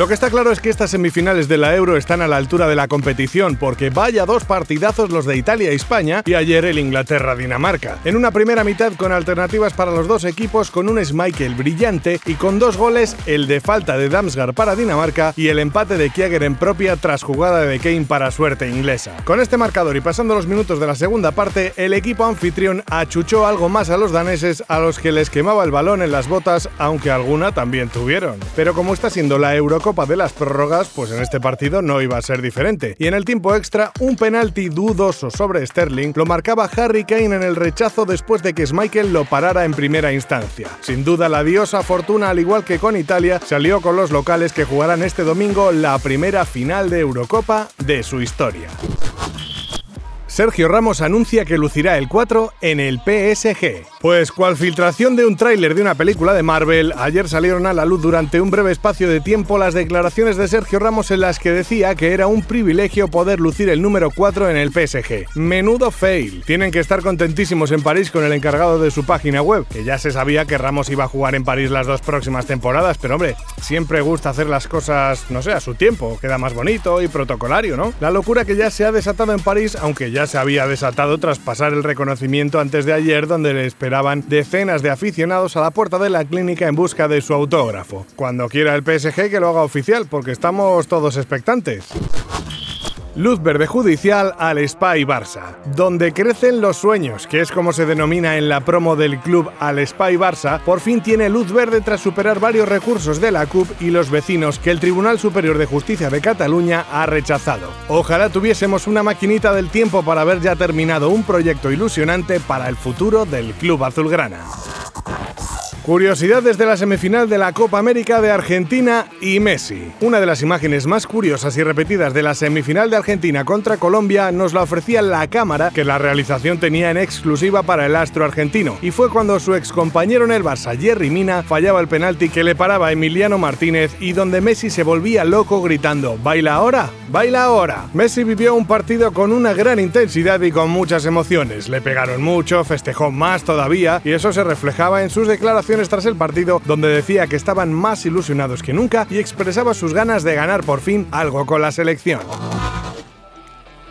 Lo que está claro es que estas semifinales de la Euro están a la altura de la competición, porque vaya dos partidazos los de Italia y España y ayer el Inglaterra-Dinamarca. En una primera mitad con alternativas para los dos equipos, con un Schmeichel brillante y con dos goles, el de falta de Damsgaard para Dinamarca y el empate de Kiager en propia tras jugada de Kane para suerte inglesa. Con este marcador y pasando los minutos de la segunda parte, el equipo anfitrión achuchó algo más a los daneses a los que les quemaba el balón en las botas, aunque alguna también tuvieron. Pero como está siendo la Eurocopa, Copa de las Prórrogas, pues en este partido no iba a ser diferente. Y en el tiempo extra, un penalti dudoso sobre Sterling lo marcaba Harry Kane en el rechazo después de que Schmeichel lo parara en primera instancia. Sin duda, la diosa fortuna, al igual que con Italia, salió con los locales que jugarán este domingo la primera final de Eurocopa de su historia. Sergio Ramos anuncia que lucirá el 4 en el PSG. Pues cual filtración de un tráiler de una película de Marvel, ayer salieron a la luz durante un breve espacio de tiempo las declaraciones de Sergio Ramos en las que decía que era un privilegio poder lucir el número 4 en el PSG. Menudo fail. Tienen que estar contentísimos en París con el encargado de su página web, que ya se sabía que Ramos iba a jugar en París las dos próximas temporadas, pero hombre, siempre gusta hacer las cosas, no sé, a su tiempo, queda más bonito y protocolario, ¿no? La locura que ya se ha desatado en París, aunque ya se había desatado tras pasar el reconocimiento antes de ayer donde le esperaban decenas de aficionados a la puerta de la clínica en busca de su autógrafo. Cuando quiera el PSG que lo haga oficial, porque estamos todos expectantes. Luz verde judicial al Spy Barça, donde crecen los sueños, que es como se denomina en la promo del club al Spy Barça, por fin tiene luz verde tras superar varios recursos de la CUP y los vecinos que el Tribunal Superior de Justicia de Cataluña ha rechazado. Ojalá tuviésemos una maquinita del tiempo para haber ya terminado un proyecto ilusionante para el futuro del club azulgrana. Curiosidades de la semifinal de la Copa América de Argentina y Messi. Una de las imágenes más curiosas y repetidas de la semifinal de Argentina contra Colombia nos la ofrecía la cámara que la realización tenía en exclusiva para el astro argentino. Y fue cuando su excompañero en el Barça, Jerry Mina, fallaba el penalti que le paraba a Emiliano Martínez y donde Messi se volvía loco gritando ¿Baila ahora? ¡Baila ahora! Messi vivió un partido con una gran intensidad y con muchas emociones. Le pegaron mucho, festejó más todavía y eso se reflejaba en sus tras el partido donde decía que estaban más ilusionados que nunca y expresaba sus ganas de ganar por fin algo con la selección.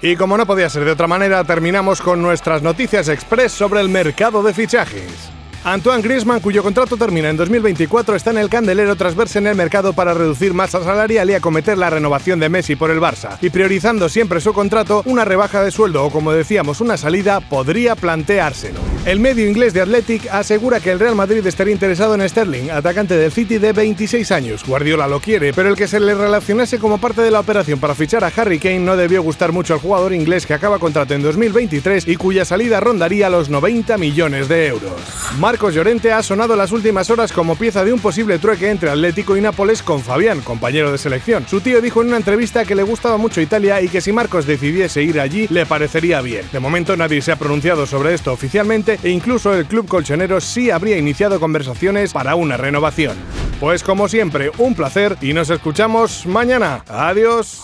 Y como no podía ser de otra manera, terminamos con nuestras noticias express sobre el mercado de fichajes. Antoine Griezmann, cuyo contrato termina en 2024, está en el candelero tras verse en el mercado para reducir masa salarial y acometer la renovación de Messi por el Barça. Y priorizando siempre su contrato, una rebaja de sueldo o, como decíamos, una salida podría planteárselo. El medio inglés de Athletic asegura que el Real Madrid estaría interesado en Sterling, atacante del City de 26 años. Guardiola lo quiere, pero el que se le relacionase como parte de la operación para fichar a Harry Kane no debió gustar mucho al jugador inglés que acaba contrato en 2023 y cuya salida rondaría los 90 millones de euros. Marcos Llorente ha sonado las últimas horas como pieza de un posible trueque entre Atlético y Nápoles con Fabián, compañero de selección. Su tío dijo en una entrevista que le gustaba mucho Italia y que si Marcos decidiese ir allí le parecería bien. De momento nadie se ha pronunciado sobre esto oficialmente e incluso el club colchonero sí habría iniciado conversaciones para una renovación. Pues como siempre, un placer y nos escuchamos mañana. Adiós.